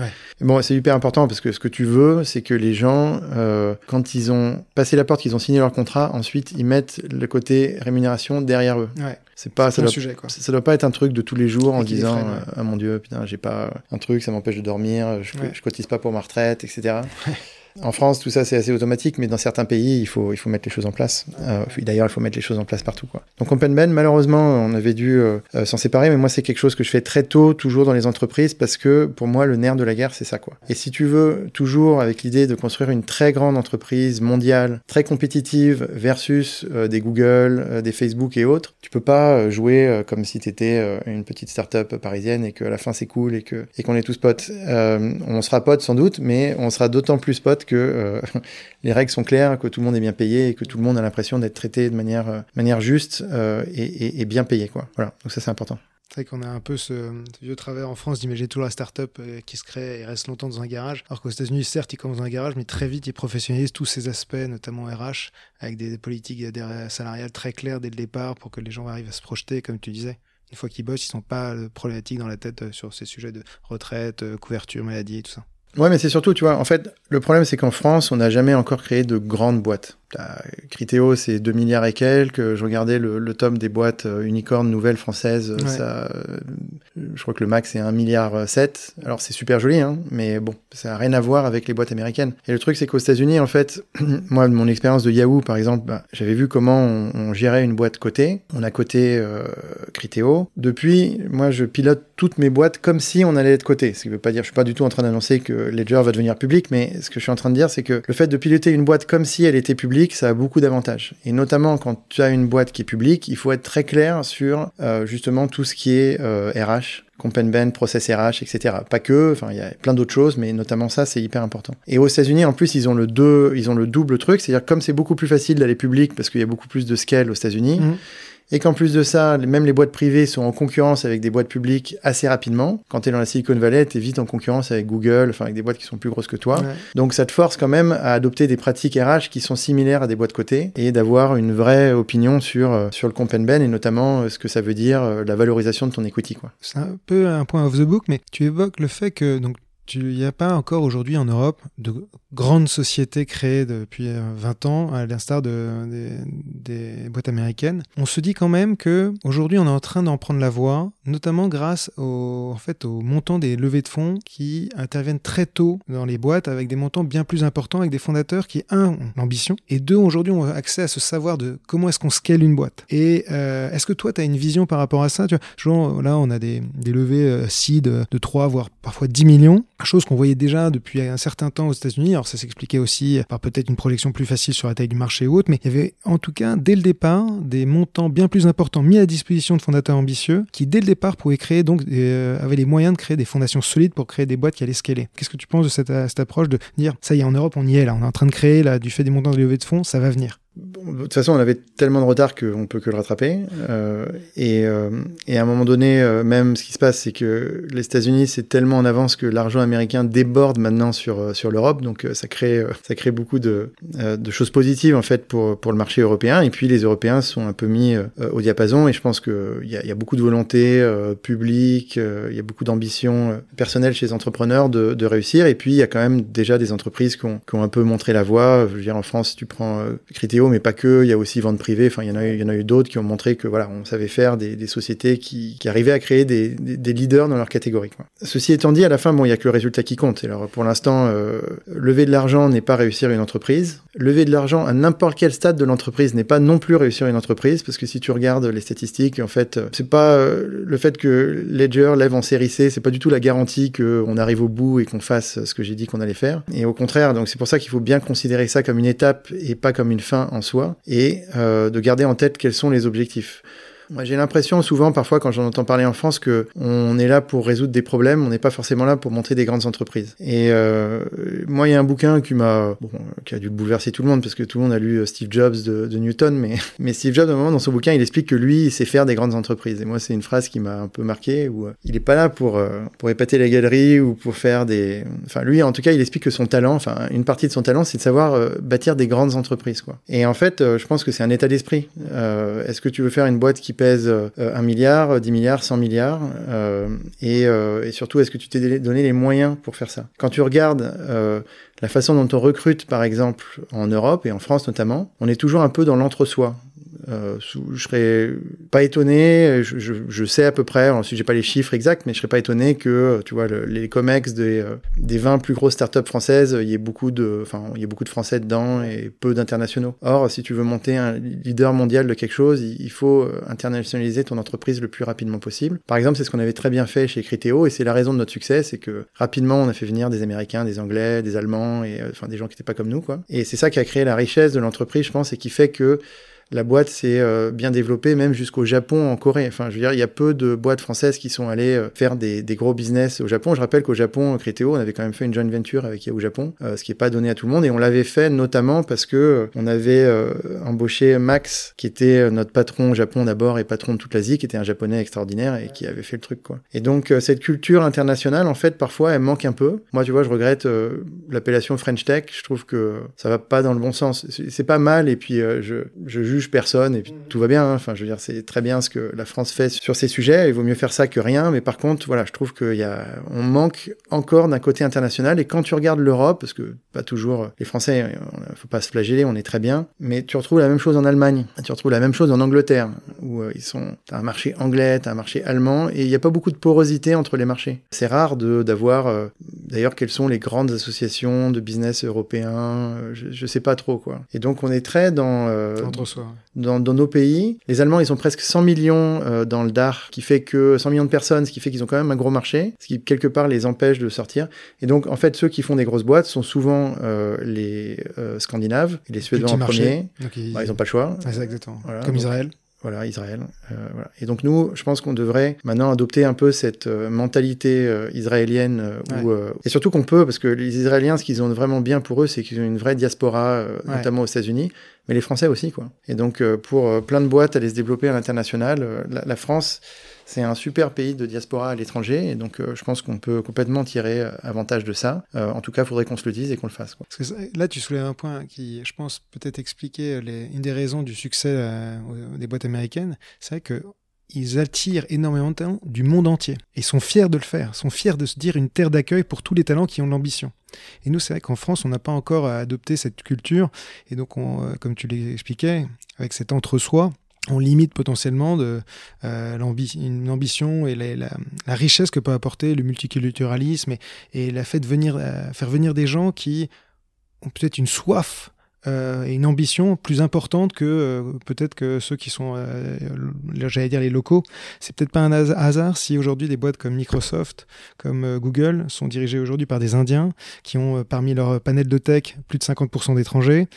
Bon, c'est hyper important parce que ce que tu veux, c'est que les gens, quand ils ont passé la porte, qu'ils ont signé leur contrat, ensuite, ils mettent le côté rémunération derrière eux. Ouais, C'est pas, ça doit sujet, quoi. ça ça doit pas être un truc de tous les jours en Et disant ouais. euh, ah mon dieu putain j'ai pas un truc ça m'empêche de dormir je, Ouais. je cotise pas pour ma retraite etc en France tout ça c'est assez automatique mais dans certains pays il faut il faut mettre les choses en place. Euh, d'ailleurs il faut mettre les choses en place partout donc Open malheureusement on avait dû euh, euh, s'en séparer mais moi c'est quelque chose que je fais très tôt toujours dans les entreprises parce que pour moi le nerf de la guerre c'est ça et si tu veux toujours avec l'idée de construire une très grande entreprise mondiale très compétitive versus des Google des Facebook et autres tu peux pas jouer comme si tu étais une petite start-up parisienne et qu'à la fin c'est cool et que et qu'on est tous potes. On sera potes sans doute, mais on sera d'autant plus potes que euh, les règles sont claires, que tout le monde est bien payé et que tout le monde a l'impression d'être traité de manière euh, manière juste euh, et, bien payé quoi. Voilà, donc ça c'est important. C'est vrai qu'on a un peu ce, vieux travers en France d'imaginer toujours la start-up qui se crée et reste longtemps dans un garage. Alors qu'aux États-Unis, certes, ils commencent dans un garage, mais très vite, ils professionnalisent tous ces aspects, notamment RH, avec des, politiques salariales très claires dès le départ pour que les gens arrivent à se projeter, comme tu disais. Une fois qu'ils bossent, ils sont pas problématiques dans la tête sur ces sujets de retraite, couverture, maladie et tout ça. Ouais, mais c'est surtout, tu vois, en fait, le problème c'est qu'en France, on n'a jamais encore créé de grandes boîtes. Criteo, c'est 2 milliards et quelques. Je regardais le, le tome des boîtes euh, unicornes nouvelles françaises. euh, Ouais. Ça, euh, je crois que le max c'est 1 milliard 7. Alors c'est super joli, hein, mais bon, ça n'a rien à voir avec les boîtes américaines. Et le truc c'est qu'aux États-Unis, en fait, moi, de mon expérience de Yahoo, par exemple, bah, j'avais vu comment on, on gérait une boîte cotée. On a coté euh, Criteo. Depuis, moi, je pilote toutes mes boîtes comme si on allait être coté. Ce qui veut pas dire, je suis pas du tout en train d'annoncer que Ledger va devenir public, mais ce que je suis en train de dire, c'est que le fait de piloter une boîte comme si elle était publique, ça a beaucoup d'avantages. Et notamment quand tu as une boîte qui est publique, il faut être très clair sur euh, justement tout ce qui est euh, RH. Comp and Ben, process RH, etc. Pas que, enfin il y a plein d'autres choses, mais notamment ça c'est hyper important. Et aux États-Unis en plus ils ont le deux, ils ont le double truc, c'est-à-dire comme c'est beaucoup plus facile d'aller public parce qu'il y a beaucoup plus de scale aux États-Unis, Mhm. Et qu'en plus de ça, même les boîtes privées sont en concurrence avec des boîtes publiques assez rapidement. Quand tu es dans la Silicon Valley, tu es vite en concurrence avec Google, enfin avec des boîtes qui sont plus grosses que toi. Ouais. Donc ça te force quand même à adopter des pratiques RH qui sont similaires à des boîtes cotées et d'avoir une vraie opinion sur, euh, sur le comp and ben et notamment euh, ce que ça veut dire, euh, la valorisation de ton equity. C'est un peu un point off the book, mais tu évoques le fait que donc il n'y a pas encore aujourd'hui en Europe de grandes sociétés créées depuis euh, 20 ans, à l'instar de, des, des boîtes américaines. On se dit quand même que aujourd'hui on est en train d'en prendre la voie, notamment grâce au, en fait, au montant des levées de fonds qui interviennent très tôt dans les boîtes avec des montants bien plus importants, avec des fondateurs qui, un, ont l'ambition, et deux, aujourd'hui ont accès à ce savoir de comment est-ce qu'on scale une boîte. Et euh, est-ce que toi, tu as une vision par rapport à ça? Tu vois, genre, Là, on a des, des levées euh, seed de 3, voire parfois 10 millions, chose qu'on voyait déjà depuis un certain temps aux États-Unis. Ça s'expliquait aussi par peut-être une projection plus facile sur la taille du marché ou autre, mais il y avait en tout cas, dès le départ, des montants bien plus importants mis à disposition de fondateurs ambitieux qui, dès le départ, pouvaient créer, donc, euh, avaient les moyens de créer des fondations solides pour créer des boîtes qui allaient scaler. Qu'est-ce que tu penses de cette, cette approche de dire, ça y est, en Europe, on y est là, on est en train de créer, là, du fait des montants de levée de fonds, ça va venir? De toute façon, on avait tellement de retard qu'on peut que le rattraper. Euh, et, euh, et, à un moment donné, euh, même ce qui se passe, c'est que les États-Unis, c'est tellement en avance que l'argent américain déborde maintenant sur, sur l'Europe. Donc, ça crée, ça crée beaucoup de, de, choses positives, en fait, pour, pour le marché européen. Et puis, les Européens sont un peu mis au diapason. Et je pense qu'il y, y, a beaucoup de volonté publique, il y a beaucoup d'ambition personnelle chez les entrepreneurs de, de, réussir. Et puis, il y a quand même déjà des entreprises qui ont, qui ont un peu montré la voie. Je veux dire, en France, tu prends Criteo, mais pas que. Il y a aussi vente privée. Enfin, il y en a, eu d'autres qui ont montré que voilà, on savait faire des, sociétés qui, arrivaient à créer des, leaders dans leur catégorie. Ceci étant dit, à la fin, bon, il y a que le résultat qui compte. alors, pour l'instant, euh, lever de l'argent n'est pas réussir une entreprise. Lever de l'argent à n'importe quel stade de l'entreprise n'est pas non plus réussir une entreprise, parce que si tu regardes les statistiques, en fait, c'est pas euh, le fait que Ledger lève en série C, c'est pas du tout la garantie qu'on arrive au bout et qu'on fasse ce que j'ai dit qu'on allait faire. Et au contraire, donc c'est pour ça qu'il faut bien considérer ça comme une étape et pas comme une fin en soi, et euh, de garder en tête quels sont les objectifs. Moi, j'ai l'impression souvent, parfois, quand j'en entends parler en France, que on est là pour résoudre des problèmes, on n'est pas forcément là pour montrer des grandes entreprises. Et euh, moi, il y a un bouquin qui m'a, bon, qui a dû bouleverser tout le monde parce que tout le monde a lu euh, Steve Jobs de, Newton, mais mais Steve Jobs, à un moment dans son bouquin, il explique que lui, il sait faire des grandes entreprises. Et moi, c'est une phrase qui m'a un peu marqué où euh, il est pas là pour euh, pour épater la galerie ou pour faire des, enfin lui, en tout cas, il explique que son talent, enfin une partie de son talent, c'est de savoir bâtir des grandes entreprises, quoi. Et en fait, je pense que c'est un état d'esprit. Est-ce que tu veux faire une boîte qui pèse 1 milliard, 10 milliards, 100 milliards euh, et, euh, et, surtout, est-ce que tu t'es donné les moyens pour faire ça? Quand tu regardes euh, la façon dont on recrute, par exemple, en Europe et en France notamment, on est toujours un peu dans l'entre-soi. Euh, je serais pas étonné, je, je, je, sais à peu près, ensuite j'ai pas les chiffres exacts, mais je serais pas étonné que, tu vois, le, les COMEX des, euh, des 20 plus grosses startups françaises, il y ait beaucoup de, enfin, il y ait beaucoup de Français dedans et peu d'internationaux. Or, si tu veux monter un leader mondial de quelque chose, il faut euh, internationaliser ton entreprise le plus rapidement possible. Par exemple, c'est ce qu'on avait très bien fait chez Criteo et c'est la raison de notre succès, c'est que rapidement on a fait venir des Américains, des Anglais, des Allemands et enfin des gens qui n'étaient pas comme nous, quoi. Et c'est ça qui a créé la richesse de l'entreprise, je pense, et qui fait que la boîte s'est euh, bien développée, même jusqu'au Japon, en Corée. Enfin, je veux dire, il y a peu de boîtes françaises qui sont allées euh, faire des, gros business au Japon. Je rappelle qu'au Japon, Criteo, on avait quand même fait une joint venture avec Yahoo Japon, euh, ce qui n'est pas donné à tout le monde. Et on l'avait fait notamment parce que euh, on avait euh, embauché Max, qui était notre patron au Japon d'abord et patron de toute l'Asie, qui était un japonais extraordinaire et qui avait fait le truc, quoi. Et donc, euh, cette culture internationale, en fait, parfois, elle manque un peu. Moi, tu vois, je regrette l'appellation French Tech. Je trouve que ça va pas dans le bon sens. C'est pas mal. Et puis, je, je personne et puis tout va bien. Hein. Enfin, je veux dire, c'est très bien ce que la France fait sur ces sujets. Il vaut mieux faire ça que rien. Mais par contre, voilà, je trouve qu'il y a, on manque encore d'un côté international. Et quand tu regardes l'Europe, parce que pas toujours les Français, il faut pas se flageller, on est très bien. Mais tu retrouves la même chose en Allemagne. Tu retrouves la même chose en Angleterre, où euh, ils sont, t'as un marché anglais, t'as un marché allemand, et il n'y a pas beaucoup de porosité entre les marchés. C'est rare de d'avoir, euh, d'ailleurs, quelles sont les grandes associations de business européens. Je, je sais pas trop quoi. Et donc on est très dans euh, entre soi dans, dans, nos pays. Les Allemands, ils ont presque 100 millions euh, dans le DAR, qui fait que 100 millions de personnes, ce qui fait qu'ils ont quand même un gros marché, ce qui quelque part les empêche de sortir. Et donc, en fait, ceux qui font des grosses boîtes sont souvent euh, les euh, Scandinaves, et les Suédois en premier. Donc, ils... Bah, ils ont pas le choix. Ah, exactement. Voilà, Comme donc, Israël. Voilà, Israël. Euh, voilà. Et donc nous, je pense qu'on devrait maintenant adopter un peu cette euh, mentalité euh, israélienne, ouais. où, et surtout qu'on peut, parce que les Israéliens, ce qu'ils ont vraiment bien pour eux, c'est qu'ils ont une vraie diaspora, ouais. notamment aux États-Unis, mais les Français aussi, quoi. Et donc pour plein de boîtes aller se développer à l'international, la, la, France c'est un super pays de diaspora à l'étranger, et donc euh, je pense qu'on peut complètement tirer avantage de ça. Euh, en tout cas, il faudrait qu'on se le dise et qu'on le fasse. Parce que là, tu soulèves un point qui, je pense, peut-être expliquer les, une des raisons du succès euh, des boîtes américaines. C'est vrai que ils attirent énormément de talents du monde entier et sont fiers de le faire, sont fiers de se dire une terre d'accueil pour tous les talents qui ont l'ambition. Et nous, c'est vrai qu'en France, on n'a pas encore adopté cette culture et donc, on, comme tu l'expliquais, avec cet entre-soi, on limite potentiellement de, euh, une ambition et la, richesse que peut apporter le multiculturalisme et, la fait de venir, euh, faire venir des gens qui ont peut-être une soif et une ambition plus importante que euh, peut-être que ceux qui sont, euh, j'allais dire les locaux. C'est peut-être pas un hasard si aujourd'hui des boîtes comme Microsoft, comme Google sont dirigées aujourd'hui par des Indiens qui ont parmi leur panel de tech plus de 50% d'étrangers.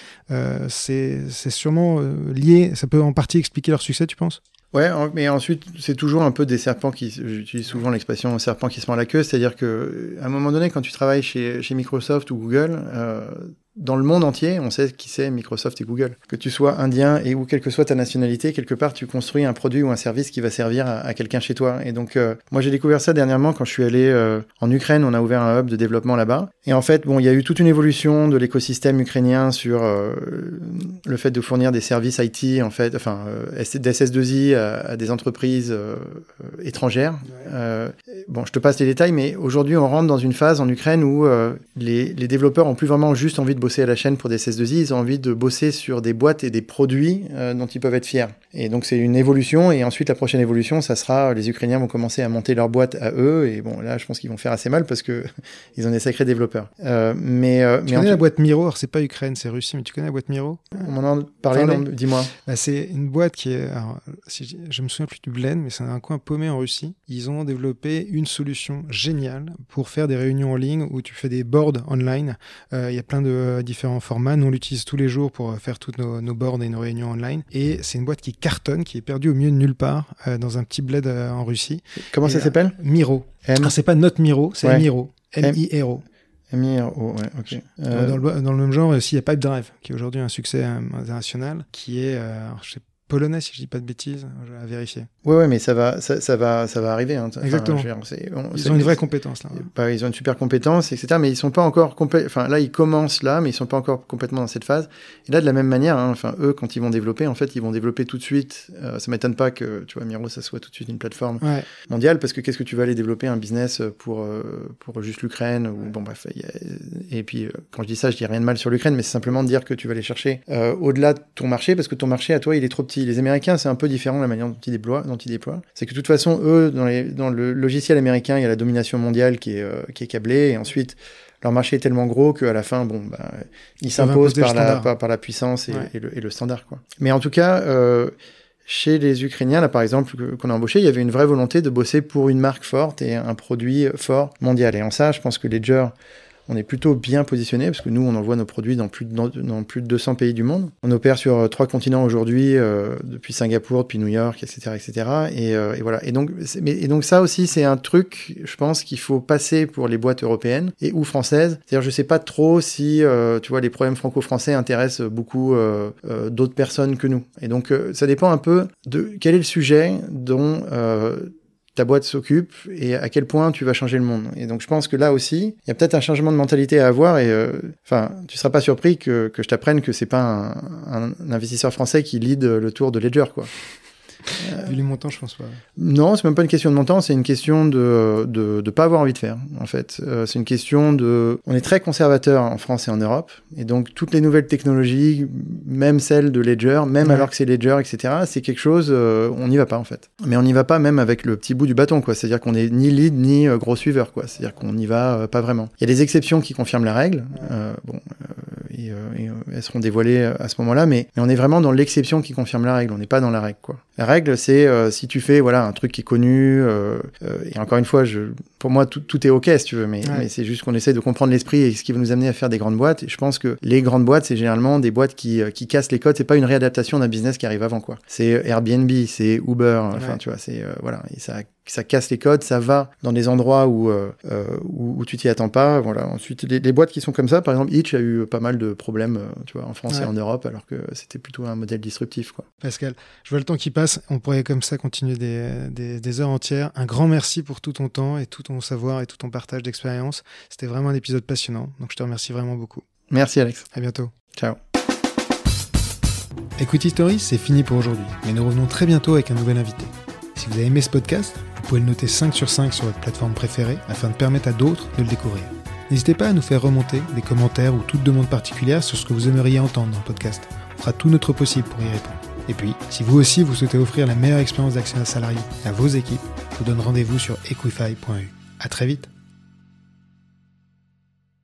c'est sûrement lié, ça peut en partie expliquer leur succès, tu penses? Ouais, mais ensuite, c'est toujours un peu des serpents qui. J'utilise souvent l'expression serpent qui se mord la queue, c'est-à-dire que à un moment donné, quand tu travailles chez, chez Microsoft ou Google, euh, dans le monde entier, on sait qui c'est Microsoft et Google. Que tu sois indien et ou quelle que soit ta nationalité, quelque part, tu construis un produit ou un service qui va servir à, à quelqu'un chez toi. Et donc, euh, moi, j'ai découvert ça dernièrement quand je suis allé euh, en Ukraine. On a ouvert un hub de développement là-bas. Et en fait, bon, il y a eu toute une évolution de l'écosystème ukrainien sur euh, le fait de fournir des services IT, en fait, enfin, d'SS2I à, à, des entreprises étrangères. Ouais. bon, je te passe les détails, mais aujourd'hui, on rentre dans une phase en Ukraine où les, les, développeurs ont plus vraiment juste envie de bosser à la chaîne pour des CS2I, ils ont envie de bosser sur des boîtes et des produits euh, dont ils peuvent être fiers. Et donc, c'est une évolution. Et ensuite, la prochaine évolution, ça sera les Ukrainiens vont commencer à monter leur boîte à eux. Et bon, là, je pense qu'ils vont faire assez mal parce que ils ont des sacrés développeurs. Euh, mais euh, tu mais connais la boîte Miro? Alors, c'est pas Ukraine, c'est Russie, mais tu connais la boîte Miro? On m'en a parlé, dis-moi. Bah, c'est une boîte qui est, alors, si je, me souviens plus du Glen, mais c'est un coin paumé en Russie. Ils ont développé une solution géniale pour faire des réunions en ligne où tu fais des boards online. Il y a plein de différents formats. Nous, on l'utilise tous les jours pour faire toutes nos, nos boards et nos réunions online. Et c'est une boîte qui cartonne, qui est perdue au milieu de nulle part dans un petit bled en Russie. Comment ça s'appelle? Miro. Ah, c'est pas notre Miro, c'est Miro. M-I-R-O. M-I-R-O, ouais, ok. Dans, le, dans, le, même genre, aussi, il y a Pipe Drive, qui est aujourd'hui un succès euh, international, qui est, euh, je sais polonais, si je dis pas de bêtises, à vérifier. Oui, ouais, mais ça va, ça, ça va, ça va arriver. Hein. Exactement. ils ont une vraie compétence là. Bah, ils ont une super compétence, etc. Mais ils sont pas encore Enfin, là, ils commencent là, mais ils sont pas encore complètement dans cette phase. Et là, de la même manière, hein, enfin, eux, quand ils vont développer, en fait, ils vont développer tout de suite. Euh, ça m'étonne pas que, tu vois, Miro, ça soit tout de suite une plateforme mondiale, parce que qu'est-ce que tu vas aller développer un business pour euh, pour juste l'Ukraine ou bon bref. Et puis, euh, quand je dis ça, je dis rien de mal sur l'Ukraine, mais c'est simplement de dire que tu vas aller chercher au-delà de ton marché, parce que ton marché à toi, il est trop petit les Américains, c'est un peu différent la manière dont ils déploient. Dont ils déploient. C'est que de toute façon, eux, dans, les, dans, le logiciel américain, il y a la domination mondiale qui est, euh, qui est câblée, et ensuite, leur marché est tellement gros qu'à la fin, bon, bah, ils s'imposent par la, par, la puissance et, le, standard. Quoi. Mais en tout cas, euh, chez les Ukrainiens, là par exemple, qu'on a embauché, il y avait une vraie volonté de bosser pour une marque forte et un produit fort mondial. Et en ça, je pense que Ledger on est plutôt bien positionné parce que nous, on envoie nos produits dans plus de, dans, plus de 200 pays du monde. On opère sur euh, trois continents aujourd'hui, euh, depuis Singapour, depuis New York, etc., etc. Et, euh, et voilà. Et donc, mais, et donc ça aussi, c'est un truc, je pense, qu'il faut passer pour les boîtes européennes et ou françaises. C'est-à-dire, je sais pas trop si, tu vois, les problèmes franco-français intéressent beaucoup d'autres personnes que nous. Et donc, ça dépend un peu de quel est le sujet dont ta boîte s'occupe et à quel point tu vas changer le monde. Et donc je pense que là aussi, il y a peut-être un changement de mentalité à avoir et euh, enfin, tu seras pas surpris que, que je t'apprenne que c'est pas un, investisseur français qui lead le tour de Ledger quoi. Vu les montants, je pense pas. Non, c'est même pas une question de montant, c'est une question de, de, de pas avoir envie de faire, en fait. Euh, c'est une question de. On est très conservateur en France et en Europe, et donc toutes les nouvelles technologies, même celles de Ledger, même alors que c'est Ledger, etc., c'est quelque chose, euh, on n'y va pas, en fait. Mais on n'y va pas même avec le petit bout du bâton, quoi. C'est-à-dire qu'on est ni lead ni euh, gros suiveur, quoi. C'est-à-dire qu'on n'y va pas vraiment. Il y a des exceptions qui confirment la règle. bon, et, elles seront dévoilées à ce moment-là, mais, mais on est vraiment dans l'exception qui confirme la règle. On n'est pas dans la règle, quoi. La règle, c'est euh, si tu fais voilà un truc qui est connu. Euh, euh, et encore une fois, je, pour moi, tout, tout, est ok si tu veux, mais, mais c'est juste qu'on essaie de comprendre l'esprit et ce qui va nous amener à faire des grandes boîtes. Et je pense que les grandes boîtes, c'est généralement des boîtes qui, qui cassent les codes. C'est pas une réadaptation d'un business qui arrive avant quoi. C'est Airbnb, c'est Uber. Enfin, tu vois, c'est voilà. Et ça ça casse les codes, ça va dans des endroits où, euh, euh où, tu t'y attends pas. Voilà. Ensuite, les, boîtes qui sont comme ça, par exemple, Itch a eu pas mal de problèmes, euh, tu vois, en France et en Europe, alors que c'était plutôt un modèle disruptif, quoi. Pascal, je vois le temps qui passe. On pourrait comme ça continuer des, des, des heures entières. Un grand merci pour tout ton temps et tout ton savoir et tout ton partage d'expérience. C'était vraiment un épisode passionnant. Donc, je te remercie vraiment beaucoup. Merci, Alex. À bientôt. Ciao. Equity Stories, c'est fini pour aujourd'hui, mais nous revenons très bientôt avec un nouvel invité. Si vous avez aimé ce podcast, pouvez le noter 5 sur 5 sur votre plateforme préférée afin de permettre à d'autres de le découvrir. N'hésitez pas à nous faire remonter des commentaires ou toute demande particulière sur ce que vous aimeriez entendre dans le podcast. On fera tout notre possible pour y répondre. Et puis, si vous aussi vous souhaitez offrir la meilleure expérience d'accès à salarié à vos équipes, je vous donne rendez-vous sur equify.eu. À très vite